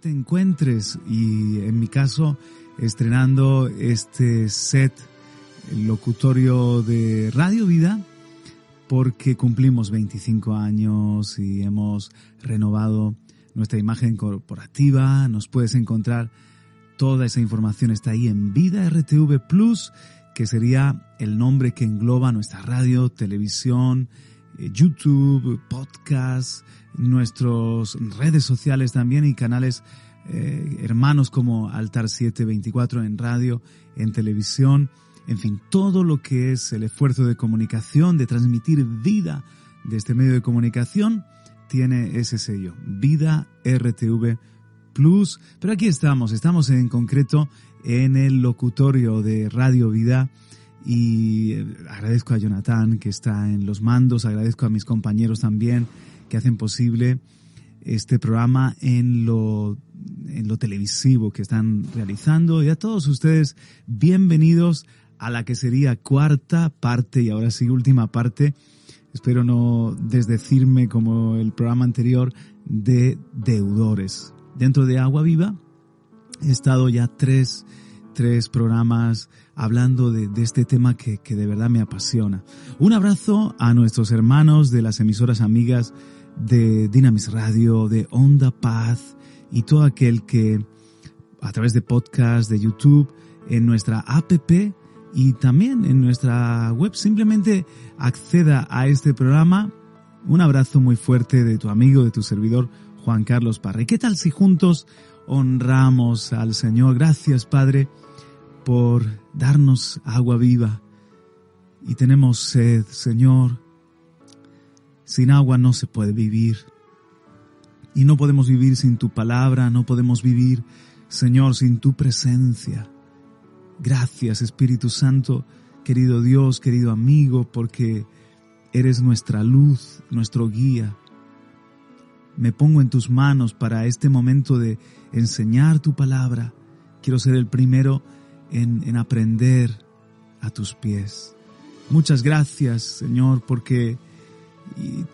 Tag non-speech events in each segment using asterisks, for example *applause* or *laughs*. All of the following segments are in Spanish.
Te encuentres y en mi caso estrenando este set locutorio de Radio Vida porque cumplimos 25 años y hemos renovado nuestra imagen corporativa. Nos puedes encontrar toda esa información está ahí en Vida RTV Plus, que sería el nombre que engloba nuestra radio, televisión, YouTube, podcast, nuestras redes sociales también y canales eh, hermanos como Altar 724 en radio, en televisión, en fin, todo lo que es el esfuerzo de comunicación, de transmitir vida de este medio de comunicación, tiene ese sello, Vida RTV Plus. Pero aquí estamos, estamos en concreto en el locutorio de Radio Vida y eh, agradezco a Jonathan que está en los mandos, agradezco a mis compañeros también que hacen posible este programa en lo, en lo televisivo que están realizando y a todos ustedes bienvenidos a la que sería cuarta parte y ahora sí última parte, espero no desdecirme como el programa anterior, de deudores. Dentro de Agua Viva he estado ya tres, tres programas hablando de, este tema que, de verdad me apasiona. Un abrazo a nuestros hermanos de las emisoras amigas de Dynamis Radio, de Onda Paz y todo aquel que a través de podcast, de YouTube, en nuestra app y también en nuestra web simplemente acceda a este programa. Un abrazo muy fuerte de tu amigo, de tu servidor Juan Carlos Parra. ¿Y qué tal si juntos honramos al Señor? Gracias Padre por darnos agua viva. Y tenemos sed, Señor. Sin agua no se puede vivir. Y no podemos vivir sin tu palabra, no podemos vivir, Señor, sin tu presencia. Gracias, Espíritu Santo, querido Dios, querido amigo, porque eres nuestra luz, nuestro guía. Me pongo en tus manos para este momento de enseñar tu palabra. Quiero ser el primero en, en aprender a tus pies. Muchas gracias, Señor, porque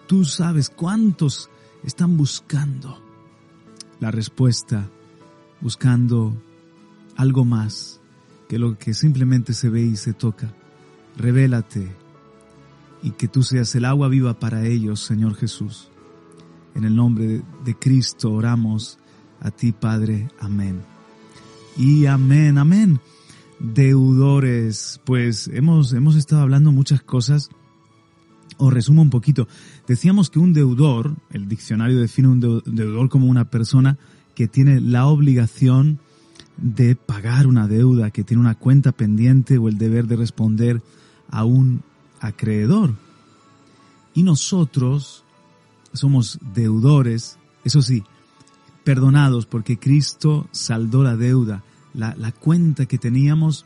tú sabes cuántos están buscando la respuesta, buscando algo más que lo que simplemente se ve y se toca. Revélate y que tú seas el agua viva para ellos, Señor Jesús. En el nombre de Cristo oramos a ti, Padre. Amén. Y amén, amén. Deudores, pues hemos, hemos estado hablando muchas cosas os resumo un poquito. Decíamos que un deudor, el diccionario define un deudor como una persona que tiene la obligación de pagar una deuda, que tiene una cuenta pendiente o el deber de responder a un acreedor. Y nosotros somos deudores, eso sí, perdonados porque Cristo saldó la deuda, la, la cuenta que teníamos,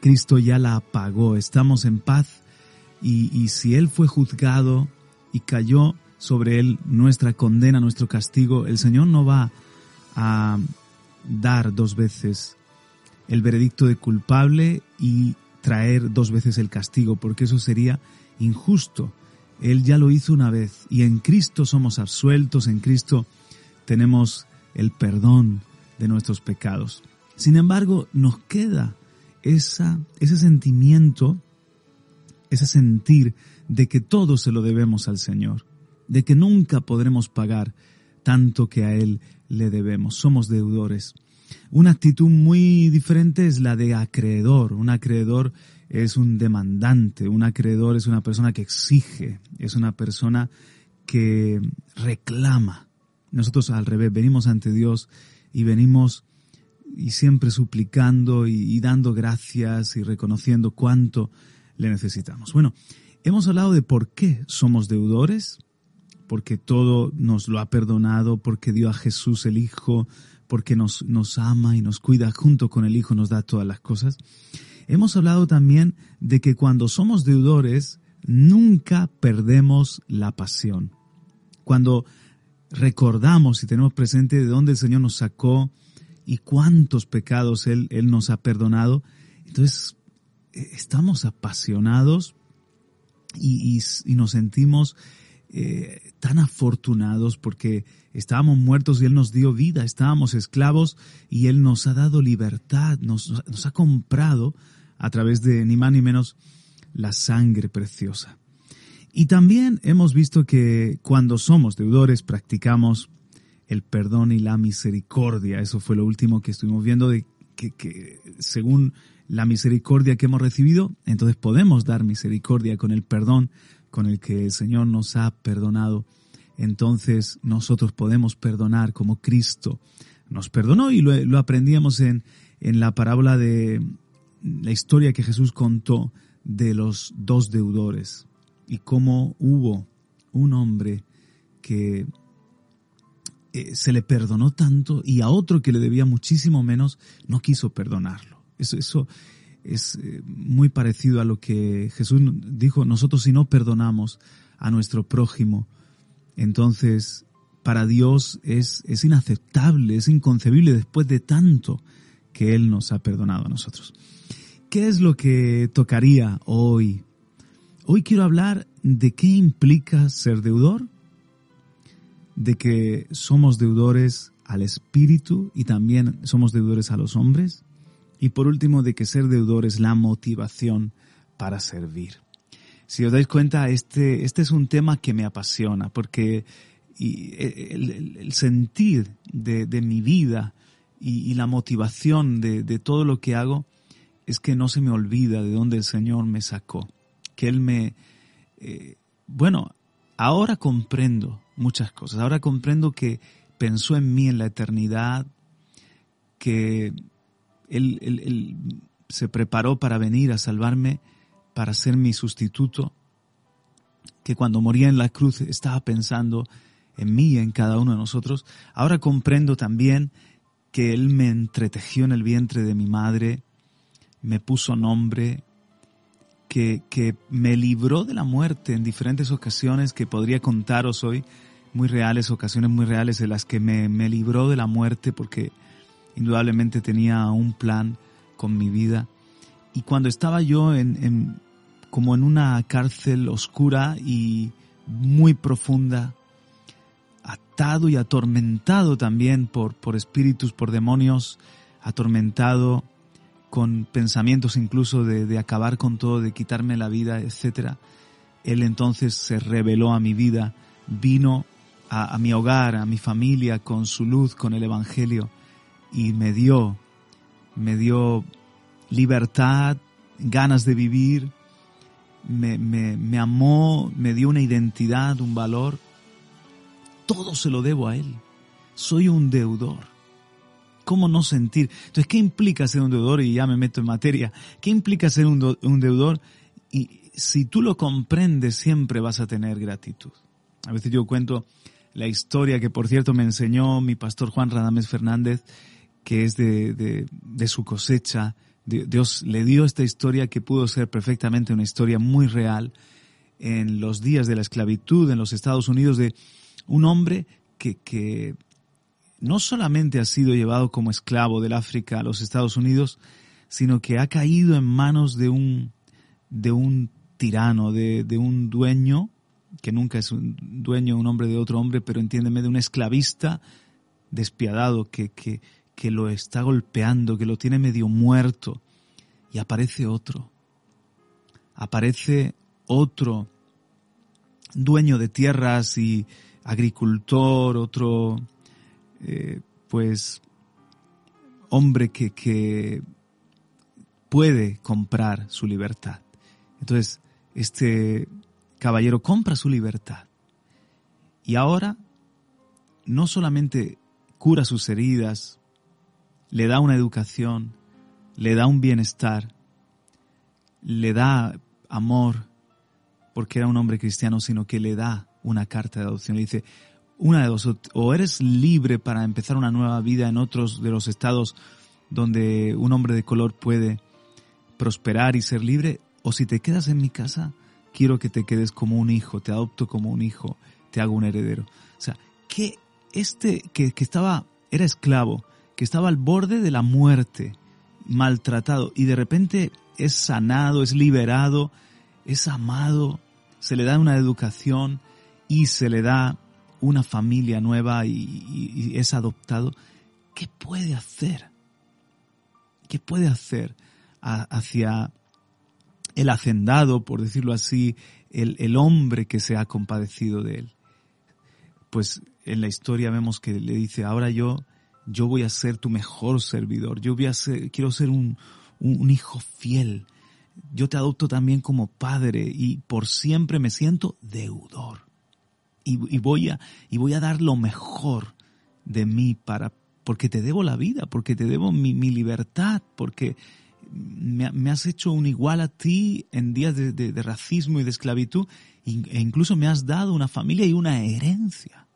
Cristo ya la pagó, estamos en paz y, si Él fue juzgado y cayó sobre Él nuestra condena, nuestro castigo, el Señor no va a dar dos veces el veredicto de culpable y traer dos veces el castigo, porque eso sería injusto. Él ya lo hizo una vez y en Cristo somos absueltos, en Cristo tenemos el perdón de nuestros pecados. Sin embargo, nos queda esa, ese sentimiento ese sentir de que todo se lo debemos al Señor. de que nunca podremos pagar tanto que a Él le debemos. Somos deudores. Una actitud muy diferente es la de acreedor. Un acreedor es un demandante, un acreedor es una persona que exige, es una persona que reclama. Nosotros al revés, venimos ante Dios y venimos y siempre suplicando y, dando gracias y reconociendo cuánto le necesitamos. Bueno, hemos hablado de por qué somos deudores, porque todo nos lo ha perdonado, porque dio a Jesús el Hijo, porque nos, nos ama y nos cuida junto con el Hijo, nos da todas las cosas. Hemos hablado también de que cuando somos deudores, nunca perdemos la pasión. Cuando recordamos y tenemos presente de dónde el Señor nos sacó y cuántos pecados Él, Él nos ha perdonado, entonces eh, estamos apasionados y, y nos sentimos eh, tan afortunados porque estábamos muertos y Él nos dio vida, estábamos esclavos y Él nos ha dado libertad, nos, nos ha comprado a través de ni más ni menos la sangre preciosa. Y también hemos visto que cuando somos deudores practicamos el perdón y la misericordia. Eso fue lo último que estuvimos viendo de que, según la misericordia que hemos recibido, entonces podemos dar misericordia con el perdón con el que el Señor nos ha perdonado, entonces nosotros podemos perdonar como Cristo nos perdonó y lo, aprendíamos en, en la parábola de la historia que Jesús contó de los dos deudores y cómo hubo un hombre que eh, se le perdonó tanto y a otro que le debía muchísimo menos no quiso perdonarlo. Eso, eso, es eh, muy parecido a lo que Jesús dijo, nosotros si no perdonamos a nuestro prójimo, entonces para Dios es, es inaceptable, es inconcebible después de tanto que Él nos ha perdonado a nosotros. ¿Qué es lo que tocaría hoy? Hoy quiero hablar de qué implica ser deudor, de que somos deudores al Espíritu y también somos deudores a los hombres, y por último, de que ser deudor es la motivación para servir. Si os dais cuenta, este, este es un tema que me apasiona, porque el, sentir de, mi vida y, la motivación de, todo lo que hago es que no se me olvida de dónde el Señor me sacó. Que Él me... Eh, bueno, ahora comprendo muchas cosas. Ahora comprendo que pensó en mí en la eternidad, que él, se preparó para venir a salvarme, para ser mi sustituto, que cuando moría en la cruz estaba pensando en mí y en cada uno de nosotros. Ahora comprendo también que Él me entretejió en el vientre de mi madre, me puso nombre, que, que, me libró de la muerte en diferentes ocasiones que podría contaros hoy, muy reales, ocasiones muy reales en las que me, me libró de la muerte porque indudablemente tenía un plan con mi vida. Y cuando estaba yo en, como en una cárcel oscura y muy profunda, atado y atormentado también por, por espíritus, por demonios, atormentado con pensamientos incluso de, acabar con todo, de quitarme la vida, etc. Él entonces se reveló a mi vida, vino a, mi hogar, a mi familia, con su luz, con el Evangelio, y me dio, me dio libertad, ganas de vivir, me, me, me amó, me dio una identidad, un valor. Todo se lo debo a Él. Soy un deudor. ¿Cómo no sentir? Entonces, ¿qué implica ser un deudor? Y ya me meto en materia. ¿Qué implica ser un, un deudor? Y si tú lo comprendes, siempre vas a tener gratitud. A veces yo cuento la historia que, por cierto, me enseñó mi pastor Juan Radames Fernández, que es de, de, su cosecha. Dios le dio esta historia que pudo ser perfectamente una historia muy real en los días de la esclavitud en los Estados Unidos de un hombre que, que no solamente ha sido llevado como esclavo del África a los Estados Unidos, sino que ha caído en manos de un, de un tirano, de, de un dueño, que nunca es un dueño, un hombre de otro hombre, pero entiéndeme, de un esclavista despiadado que, que, que lo está golpeando, que lo tiene medio muerto, y aparece otro. Aparece otro dueño de tierras y agricultor, otro eh, pues hombre que, que puede comprar su libertad. Entonces, este caballero compra su libertad. Y ahora no solamente cura sus heridas, le da una educación, le da un bienestar, le da amor, porque era un hombre cristiano, sino que le da una carta de adopción. Le dice, una de dos, o eres libre para empezar una nueva vida en otros de los estados donde un hombre de color puede prosperar y ser libre, o si te quedas en mi casa, quiero que te quedes como un hijo, te adopto como un hijo, te hago un heredero. O sea, que este que, que estaba, era esclavo, que estaba al borde de la muerte, maltratado, y de repente es sanado, es liberado, es amado, se le da una educación y se le da una familia nueva y, es adoptado, ¿qué puede hacer? ¿Qué puede hacer hacia el hacendado, por decirlo así, el, el hombre que se ha compadecido de él? Pues en la historia vemos que le dice, ahora yo, yo voy a ser tu mejor servidor, yo voy a ser, quiero ser un, un hijo fiel, yo te adopto también como padre y por siempre me siento deudor. Y, voy a, y voy a dar lo mejor de mí para, porque te debo la vida, porque te debo mi, libertad, porque me, has hecho un igual a ti en días de, racismo y de esclavitud, e incluso me has dado una familia y una herencia.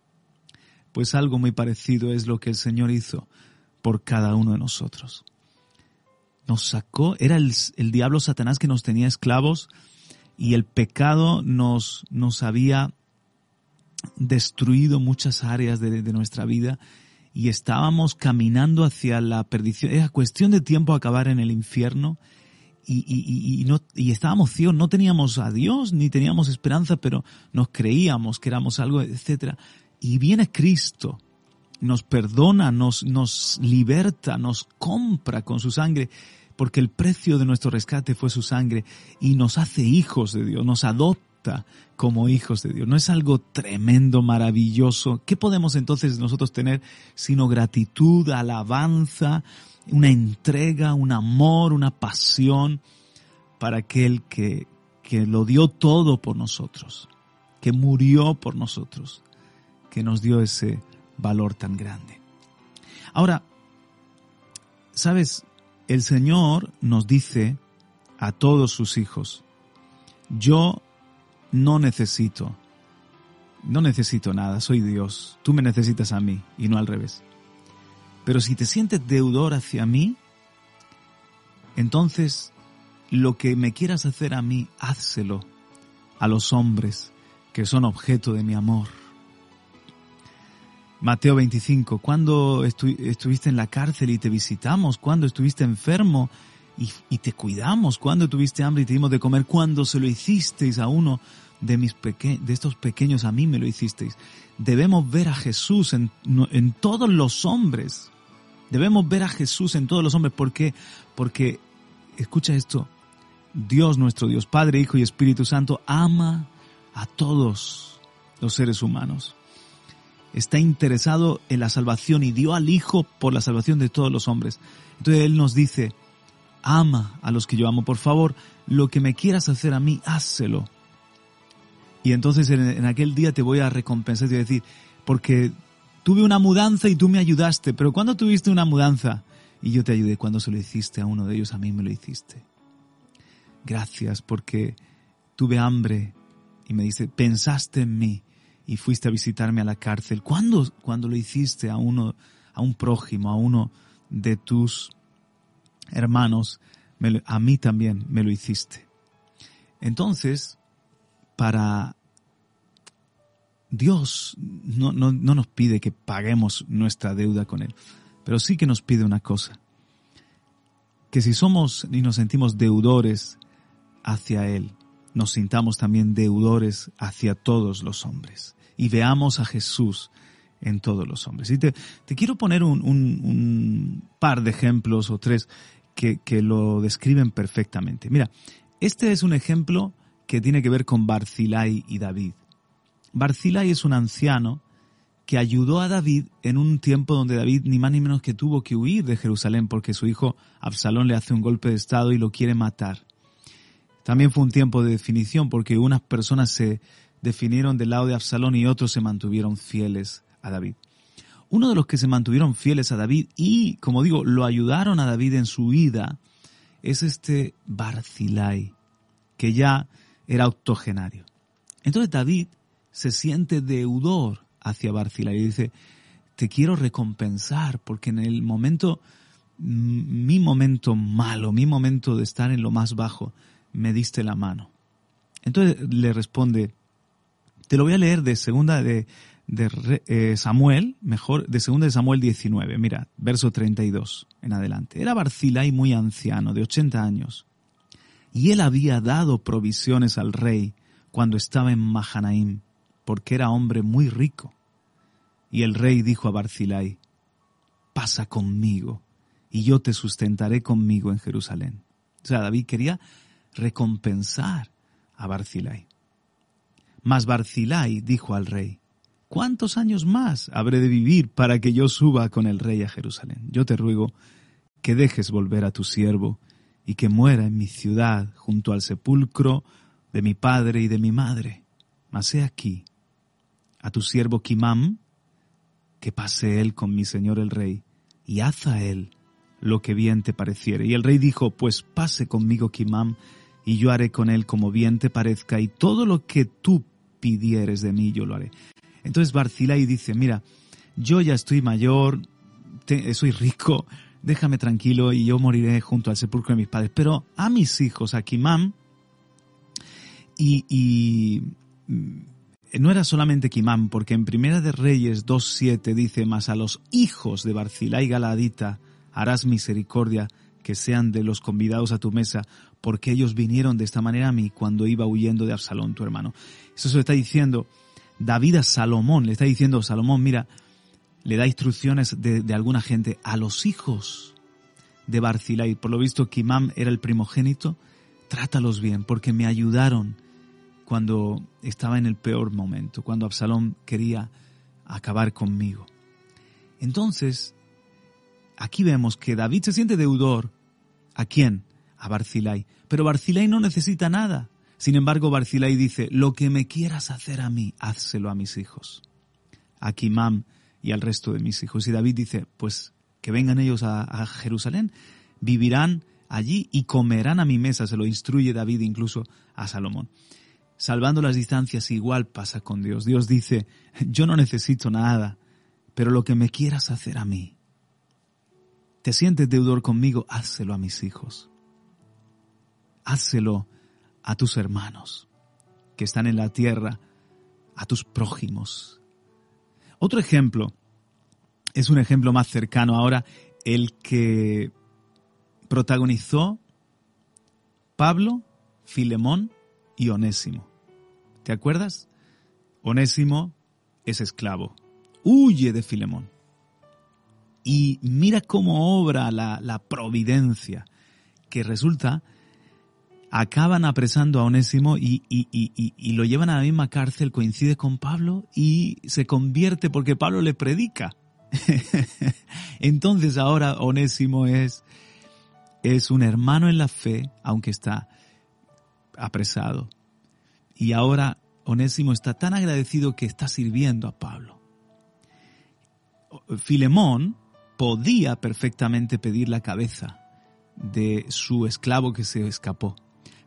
Pues algo muy parecido es lo que el Señor hizo por cada uno de nosotros. Nos sacó, era el, el diablo Satanás que nos tenía esclavos y el pecado nos, nos había destruido muchas áreas de, nuestra vida y estábamos caminando hacia la perdición. Era cuestión de tiempo acabar en el infierno y, y, no, y estábamos ciegos, no teníamos a Dios ni teníamos esperanza, pero nos creíamos que éramos algo, etc. Y viene Cristo, nos perdona, nos, nos liberta, nos compra con su sangre, porque el precio de nuestro rescate fue su sangre y nos hace hijos de Dios, nos adopta como hijos de Dios. ¿No es algo tremendo, maravilloso? ¿Qué podemos entonces nosotros tener sino gratitud, alabanza, una entrega, un amor, una pasión para aquel que, que lo dio todo por nosotros, que murió por nosotros, que nos dio ese valor tan grande? Ahora, ¿sabes? El Señor nos dice a todos sus hijos, yo no necesito, no necesito nada, soy Dios, tú me necesitas a mí y no al revés. Pero si te sientes deudor hacia mí, entonces lo que me quieras hacer a mí, házselo a los hombres que son objeto de mi amor. Mateo 25, cuando estuviste en la cárcel y te visitamos, cuando estuviste enfermo y, te cuidamos, cuando tuviste hambre y te dimos de comer, cuando se lo hicisteis a uno de, mis de estos pequeños, a mí me lo hicisteis. Debemos ver a Jesús en, en todos los hombres. Debemos ver a Jesús en todos los hombres. ¿Por qué? Porque, escucha esto, Dios nuestro Dios, Padre, Hijo y Espíritu Santo, ama a todos los seres humanos. Está interesado en la salvación y dio al Hijo por la salvación de todos los hombres. Entonces Él nos dice, ama a los que yo amo. Por favor, lo que me quieras hacer a mí, házelo. Y entonces en, aquel día te voy a recompensar, te voy a decir, porque tuve una mudanza y tú me ayudaste, pero ¿cuándo tuviste una mudanza? Y yo te ayudé, cuando se lo hiciste a uno de ellos, a mí me lo hiciste. Gracias porque tuve hambre y me dice, pensaste en mí y fuiste a visitarme a la cárcel. ¿Cuándo, cuando lo hiciste a uno, a un prójimo, a uno de tus hermanos, a mí también me lo hiciste. Entonces, para Dios no, no, no nos pide que paguemos nuestra deuda con Él, pero sí que nos pide una cosa, que si somos y nos sentimos deudores hacia Él, nos sintamos también deudores hacia todos los hombres y veamos a Jesús en todos los hombres. Y te, te quiero poner un, un, un, par de ejemplos o tres que, lo describen perfectamente. Mira, este es un ejemplo que tiene que ver con Barzilai y David. Barzilai es un anciano que ayudó a David en un tiempo donde David ni más ni menos que tuvo que huir de Jerusalén porque su hijo Absalón le hace un golpe de estado y lo quiere matar. También fue un tiempo de definición porque unas personas se definieron del lado de Absalón y otros se mantuvieron fieles a David. Uno de los que se mantuvieron fieles a David y, como digo, lo ayudaron a David en su vida es este Barzilai, que ya era octogenario. Entonces David se siente deudor hacia Barzilai y dice, te quiero recompensar porque en el momento, mi momento malo, mi momento de estar en lo más bajo, me diste la mano. Entonces le responde, te lo voy a leer de segunda de, de eh, Samuel, mejor, de segunda de Samuel 19, mira, verso 32 en adelante. Era Barzilai muy anciano, de 80 años, y él había dado provisiones al rey cuando estaba en Mahanaim, porque era hombre muy rico. Y el rey dijo a Barzilai, pasa conmigo, y yo te sustentaré conmigo en Jerusalén. O sea, David quería recompensar a Barzilai. Mas Barzilai dijo al rey, ¿cuántos años más habré de vivir para que yo suba con el rey a Jerusalén? Yo te ruego que dejes volver a tu siervo y que muera en mi ciudad junto al sepulcro de mi padre y de mi madre. Mas he aquí, a tu siervo Kimam, que pase él con mi señor el rey, y haz a él lo que bien te pareciere. Y el rey dijo, pues pase conmigo Kimam, y yo haré con él como bien te parezca, y todo lo que tú pidieres de mí yo lo haré. Entonces Barcilai dice, mira, yo ya estoy mayor, soy rico, déjame tranquilo y yo moriré junto al sepulcro de mis padres. Pero a mis hijos, a Kimam, y, mm, no era solamente Kimam, porque en Primera de Reyes 2.7 dice, más a los hijos de Barcilai Galadita harás misericordia que sean de los convidados a tu mesa, porque ellos vinieron de esta manera a mí cuando iba huyendo de Absalón, tu hermano. Eso se está diciendo David a Salomón, le está diciendo Salomón, mira, le da instrucciones de, alguna gente a los hijos de Barzilai. Por lo visto, Kimam era el primogénito. Trátalos bien, porque me ayudaron cuando estaba en el peor momento, cuando Absalón quería acabar conmigo. Entonces, aquí vemos que David se siente deudor. ¿A quién? A Barzilai. Pero Barzilai no necesita nada. Sin embargo, Barzilai dice, lo que me quieras hacer a mí, házselo a mis hijos. A Kimam y al resto de mis hijos. Y David dice, pues que vengan ellos a, Jerusalén, vivirán allí y comerán a mi mesa, se lo instruye David incluso a Salomón. Salvando las distancias igual pasa con Dios. Dios dice, yo no necesito nada, pero lo que me quieras hacer a mí, te sientes deudor conmigo, házelo a mis hijos. Házelo a tus hermanos que están en la tierra, a tus prójimos. Otro ejemplo es un ejemplo más cercano ahora, el que protagonizó Pablo, Filemón y Onésimo. ¿Te acuerdas? Onésimo es esclavo, huye de Filemón. Y mira cómo obra la, providencia, que resulta, acaban apresando a Onésimo y, lo llevan a la misma cárcel, coincide con Pablo y se convierte porque Pablo le predica. *laughs* Entonces ahora Onésimo es, es un hermano en la fe, aunque está apresado. Y ahora Onésimo está tan agradecido que está sirviendo a Pablo. Filemón podía perfectamente pedir la cabeza de su esclavo que se escapó.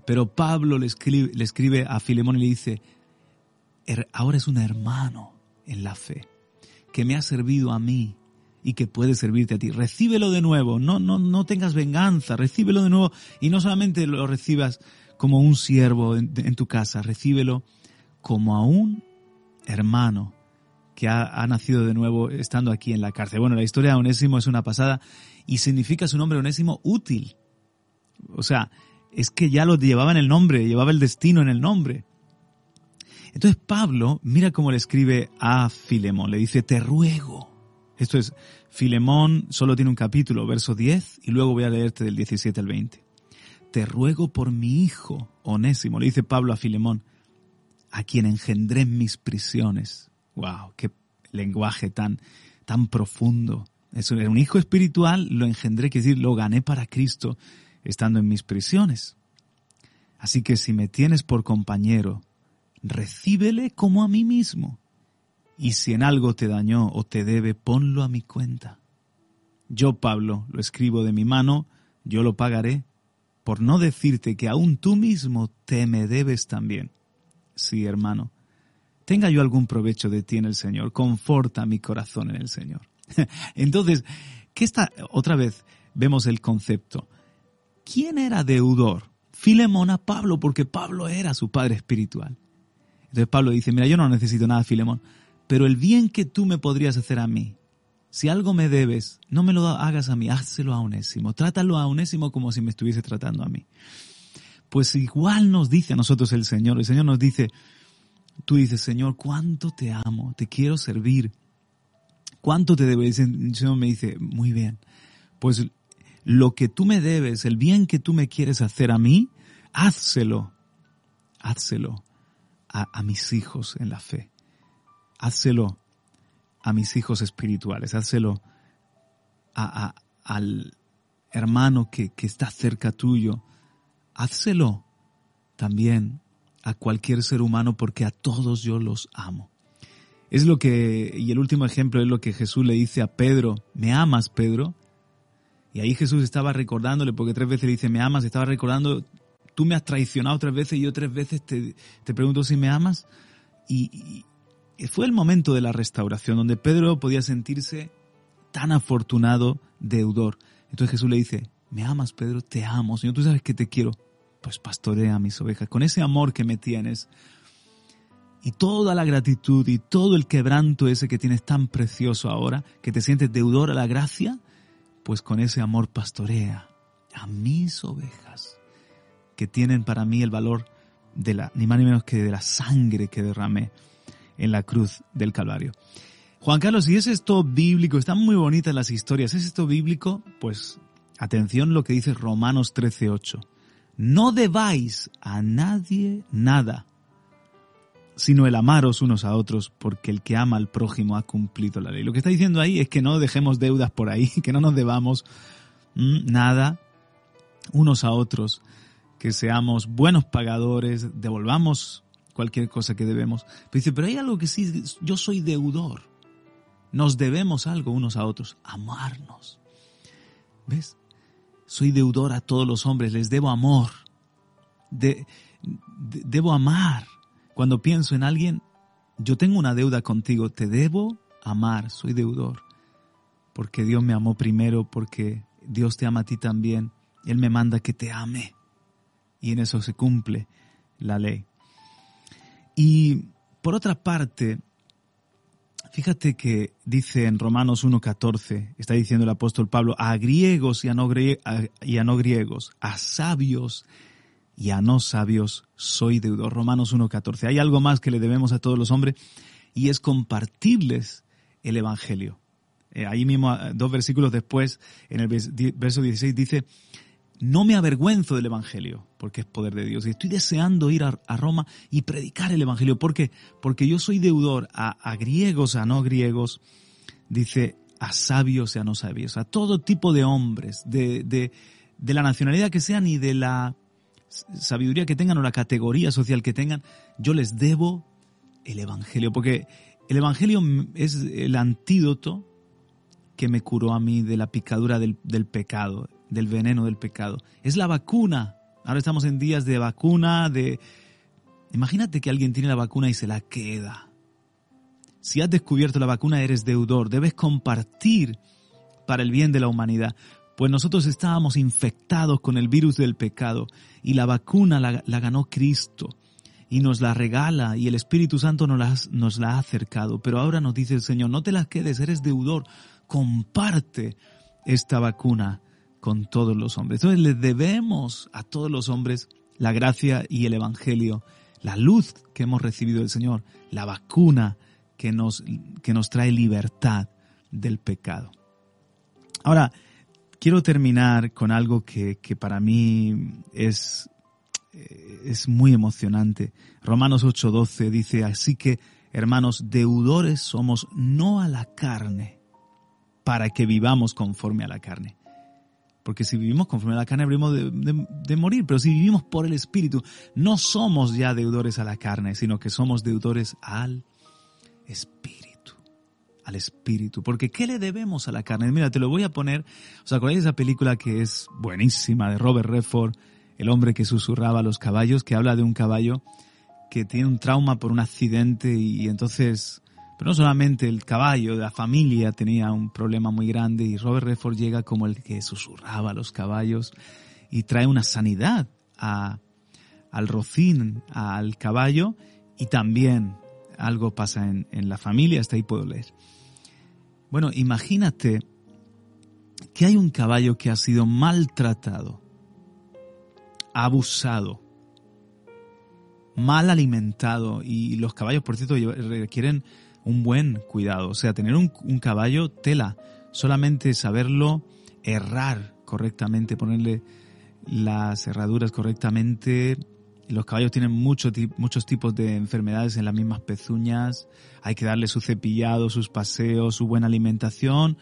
Pero Pablo le escribe, le escribe a Filemón y le dice, ahora es un hermano en la fe que me ha servido a mí y que puede servirte a ti. Recíbelo de nuevo, no, no, no tengas venganza, recíbelo de nuevo y no solamente lo recibas como un siervo en, tu casa, recíbelo como a un hermano que ha, ha, nacido de nuevo estando aquí en la cárcel. Bueno, la historia de Onésimo es una pasada y significa su nombre Onésimo útil. O sea, es que ya lo llevaba en el nombre, llevaba el destino en el nombre. Entonces Pablo, mira cómo le escribe a Filemón, le dice, te ruego. Esto es, Filemón solo tiene un capítulo, verso 10, y luego voy a leerte del 17 al 20. Te ruego por mi hijo, Onésimo, le dice Pablo a Filemón, a quien engendré en mis prisiones. ¡Wow! ¡Qué lenguaje tan, tan profundo! Es un hijo espiritual, lo engendré, que decir, lo gané para Cristo estando en mis prisiones. Así que si me tienes por compañero, recíbele como a mí mismo. Y si en algo te dañó o te debe, ponlo a mi cuenta. Yo, Pablo, lo escribo de mi mano, yo lo pagaré, por no decirte que aún tú mismo te me debes también. Sí, hermano, tenga yo algún provecho de ti en el Señor, conforta mi corazón en el Señor. *laughs* Entonces, ¿qué está? Otra vez vemos el concepto. ¿Quién era deudor? Filemón a Pablo, porque Pablo era su padre espiritual. Entonces Pablo dice, mira, yo no necesito nada, Filemón, pero el bien que tú me podrías hacer a mí, si algo me debes, no me lo hagas a mí, házelo a Onésimo, trátalo a Onésimo como si me estuviese tratando a mí. Pues igual nos dice a nosotros el Señor, el Señor nos dice, tú dices, Señor, cuánto te amo, te quiero servir, ¿Cuánto te debes? El Señor me dice, muy bien, pues lo que tú me debes, el bien que tú me quieres hacer a mí, házselo, házselo a, mis hijos en la fe, házselo a mis hijos espirituales, házselo a, al hermano que, que está cerca tuyo, házselo también a cualquier ser humano porque a todos yo los amo. Es lo que, y el último ejemplo es lo que Jesús le dice a Pedro, ¿me amas, Pedro? Y ahí Jesús estaba recordándole, porque tres veces le dice, ¿me amas? Estaba recordando, tú me has traicionado tres veces y yo tres veces te, te pregunto si me amas. Y, fue el momento de la restauración, donde Pedro podía sentirse tan afortunado deudor. Entonces Jesús le dice, ¿me amas, Pedro? Te amo, Señor, tú sabes que te quiero. Pues pastorea mis ovejas. Con ese amor que me tienes, y toda la gratitud y todo el quebranto ese que tienes tan precioso ahora, que te sientes deudor a la gracia, pues con ese amor pastorea a mis ovejas, que tienen para mí el valor de la, ni más ni menos que de la sangre que derramé en la cruz del Calvario. Juan Carlos, si es esto bíblico, están muy bonitas las historias, ¿es esto bíblico? Pues atención lo que dice Romanos 13:8. No debáis a nadie nada sino el amaros unos a otros, porque el que ama al prójimo ha cumplido la ley. Lo que está diciendo ahí es que no dejemos deudas por ahí, *laughs* que no nos debamos mm, nada unos a otros, que seamos buenos pagadores, devolvamos cualquier cosa que debemos. Pero dice, pero hay algo que sí, yo soy deudor. Nos debemos algo unos a otros, amarnos. ¿Ves? Soy deudor a todos los hombres, les debo amor. De, debo amar cuando pienso en alguien, yo tengo una deuda contigo, te debo amar, soy deudor, porque Dios me amó primero, porque Dios te ama a ti también, Él me manda que te ame, y en eso se cumple la ley. Y por otra parte, fíjate que dice en Romanos 1.14, está diciendo el apóstol Pablo, a griegos y a no, griegos, a sabios y a no sabios soy deudor. Romanos 1.14. Hay algo más que le debemos a todos los hombres y es compartirles el Evangelio. Eh, ahí mismo, dos versículos después, en el verso 16 dice, no me avergüenzo del Evangelio, porque es poder de Dios. Y estoy deseando ir a, Roma y predicar el Evangelio. ¿Por qué? Porque yo soy deudor a, griegos, a no griegos, dice, a sabios y a no sabios, a todo tipo de hombres, de, de, de la nacionalidad que sean y de la sabiduría que tengan o la categoría social que tengan, yo les debo el Evangelio, porque el Evangelio es el antídoto que me curó a mí de la picadura del, pecado, del veneno del pecado. Es la vacuna. Ahora estamos en días de vacuna, de... Imagínate que alguien tiene la vacuna y se la queda. Si has descubierto la vacuna, eres deudor. Debes compartir para el bien de la humanidad pues nosotros estábamos infectados con el virus del pecado y la vacuna la, ganó Cristo y nos la regala y el Espíritu Santo nos la, ha acercado. Pero ahora nos dice el Señor, no te la quedes, eres deudor, comparte esta vacuna con todos los hombres. Entonces le debemos a todos los hombres la gracia y el Evangelio, la luz que hemos recibido del Señor, la vacuna que nos, que nos trae libertad del pecado. Ahora, Quiero terminar con algo que, para mí es, es muy emocionante. Romanos 8:12 dice, así que, hermanos, deudores somos no a la carne, para que vivamos conforme a la carne. Porque si vivimos conforme a la carne habríamos de, morir, pero si vivimos por el Espíritu, no somos ya deudores a la carne, sino que somos deudores al Espíritu. Al Espíritu. Porque ¿qué le debemos a la carne? Mira, te lo voy a poner. ¿Os acordáis de esa película que es buenísima de Robert Redford, el hombre que susurraba a los caballos, que habla de un caballo que tiene un trauma por un accidente y entonces pero no solamente el caballo, la familia tenía un problema muy grande y Robert Redford llega como el que susurraba a los caballos y trae una sanidad a, al rocín, al caballo y también algo pasa en, en la familia, hasta ahí puedo leer. Bueno, imagínate que hay un caballo que ha sido maltratado, abusado, mal alimentado y los caballos, por cierto, requieren un buen cuidado. O sea, tener un, caballo, tela, solamente saberlo errar correctamente, ponerle las herraduras correctamente. Los caballos tienen muchos tipos de enfermedades en las mismas pezuñas. Hay que darle su cepillado, sus paseos, su buena alimentación.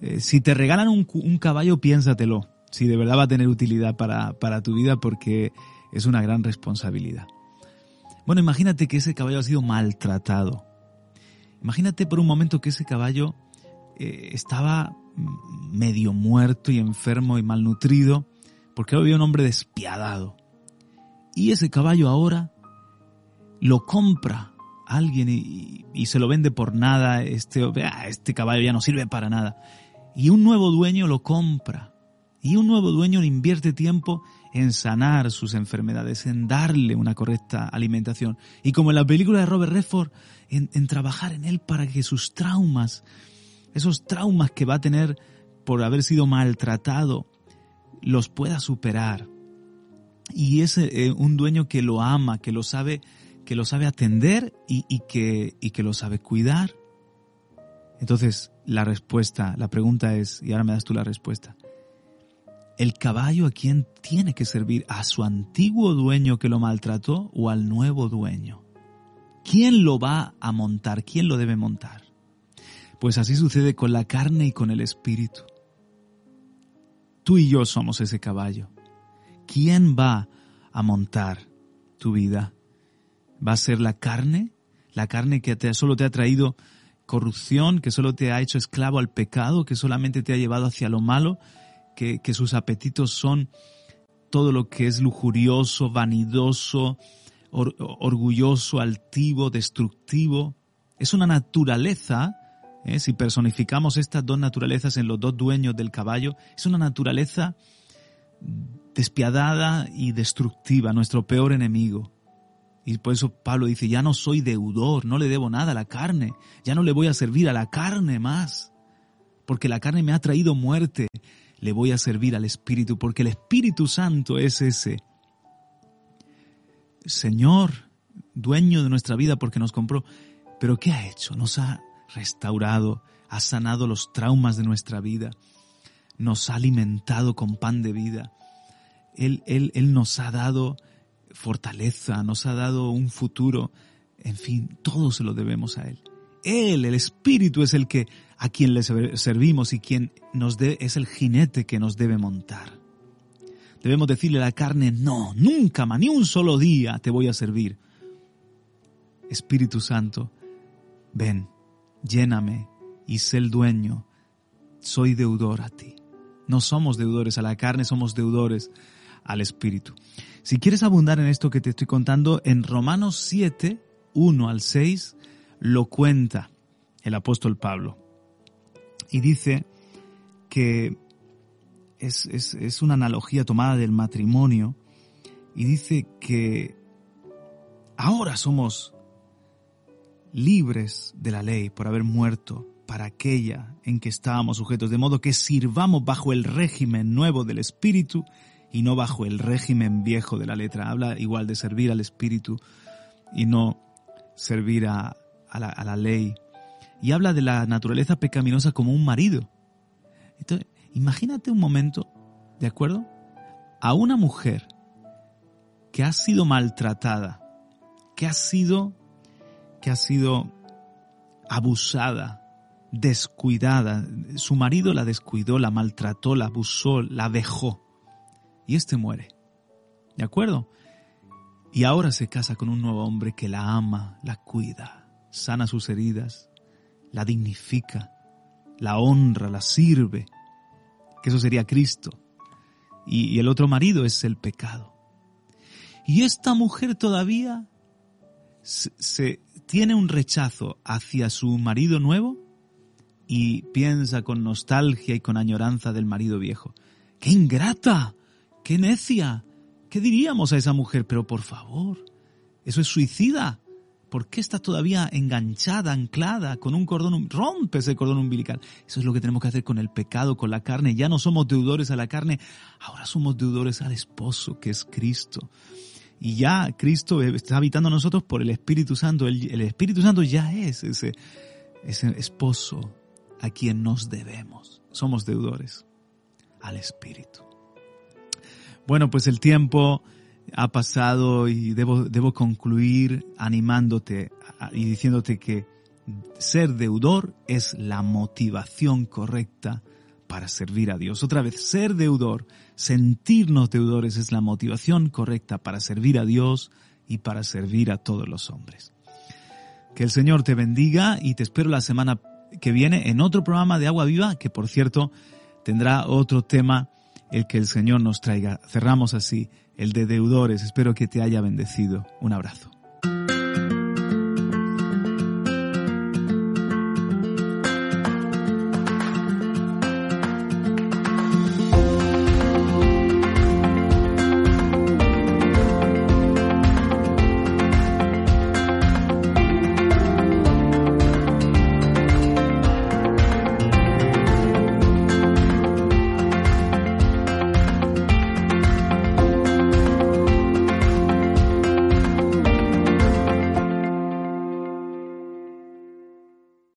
Eh, si te regalan un, caballo, piénsatelo. Si de verdad va a tener utilidad para, para tu vida porque es una gran responsabilidad. Bueno, imagínate que ese caballo ha sido maltratado. Imagínate por un momento que ese caballo eh, estaba medio muerto y enfermo y malnutrido porque había un hombre despiadado. Y ese caballo ahora lo compra alguien y, se lo vende por nada. Este, este caballo ya no sirve para nada. Y un nuevo dueño lo compra. Y un nuevo dueño invierte tiempo en sanar sus enfermedades, en darle una correcta alimentación. Y como en la película de Robert Redford, en, trabajar en él para que sus traumas, esos traumas que va a tener por haber sido maltratado, los pueda superar. Y es eh, un dueño que lo ama, que lo sabe, que lo sabe atender y, que, y que lo sabe cuidar. Entonces, la respuesta, la pregunta es, y ahora me das tú la respuesta. ¿El caballo a quién tiene que servir? ¿A su antiguo dueño que lo maltrató o al nuevo dueño? ¿Quién lo va a montar? ¿Quién lo debe montar? Pues así sucede con la carne y con el espíritu. Tú y yo somos ese caballo. ¿Quién va a montar tu vida? ¿Va a ser la carne? La carne que solo te ha traído corrupción, que solo te ha hecho esclavo al pecado, que solamente te ha llevado hacia lo malo, que, sus apetitos son todo lo que es lujurioso, vanidoso, orgulloso, altivo, destructivo. Es una naturaleza, ¿eh? si personificamos estas dos naturalezas en los dos dueños del caballo, es una naturaleza despiadada y destructiva, nuestro peor enemigo. Y por eso Pablo dice, ya no soy deudor, no le debo nada a la carne, ya no le voy a servir a la carne más, porque la carne me ha traído muerte, le voy a servir al Espíritu, porque el Espíritu Santo es ese Señor, dueño de nuestra vida porque nos compró. Pero ¿qué ha hecho? Nos ha restaurado, ha sanado los traumas de nuestra vida, nos ha alimentado con pan de vida. Él, él, él nos ha dado fortaleza, nos ha dado un futuro. En fin, todo se lo debemos a Él. Él, el Espíritu, es el que a quien le servimos y quien nos de, es el jinete que nos debe montar. Debemos decirle a la carne, no, nunca más, ni un solo día te voy a servir. Espíritu Santo, ven, lléname y sé el dueño. Soy deudor a ti. No somos deudores a la carne, somos deudores al Espíritu. Si quieres abundar en esto que te estoy contando, en Romanos 7, 1 al 6, lo cuenta el apóstol Pablo. Y dice que es, una analogía tomada del matrimonio y dice que ahora somos libres de la ley por haber muerto para aquella en que estábamos sujetos, de modo que sirvamos bajo el régimen nuevo del Espíritu y no bajo el régimen viejo de la letra. Habla igual de servir al Espíritu y no servir a, la, a la, ley. Y habla de la naturaleza pecaminosa como un marido. Entonces, Imagínate un momento, ¿de acuerdo? A una mujer que ha sido maltratada, que ha sido, que ha sido abusada, descuidada. Su marido la descuidó, la maltrató, la abusó, la dejó. Y este muere. ¿De acuerdo? Y ahora se casa con un nuevo hombre que la ama, la cuida, sana sus heridas, la dignifica, la honra, la sirve, que eso sería Cristo. Y, el otro marido es el pecado. Y esta mujer todavía se, tiene un rechazo hacia su marido nuevo y piensa con nostalgia y con añoranza del marido viejo. ¡Qué ingrata! ¡Qué necia! ¿Qué diríamos a esa mujer? Pero por favor, eso es suicida. ¿Por qué está todavía enganchada, anclada con un cordón? Rompe ese cordón umbilical. Eso es lo que tenemos que hacer con el pecado, con la carne. Ya no somos deudores a la carne, ahora somos deudores al esposo, que es Cristo. Y ya Cristo está habitando en nosotros por el Espíritu Santo. El, Espíritu Santo ya es ese esposo a quien nos debemos. Somos deudores al Espíritu. Bueno, pues el tiempo ha pasado y debo, debo concluir animándote y diciéndote que ser deudor es la motivación correcta para servir a Dios. Otra vez, ser deudor, sentirnos deudores es la motivación correcta para servir a Dios y para servir a todos los hombres. Que el Señor te bendiga y te espero la semana que viene en otro programa de Agua Viva, que por cierto tendrá otro tema el que el Señor nos traiga. Cerramos así el de deudores. Espero que te haya bendecido. Un abrazo.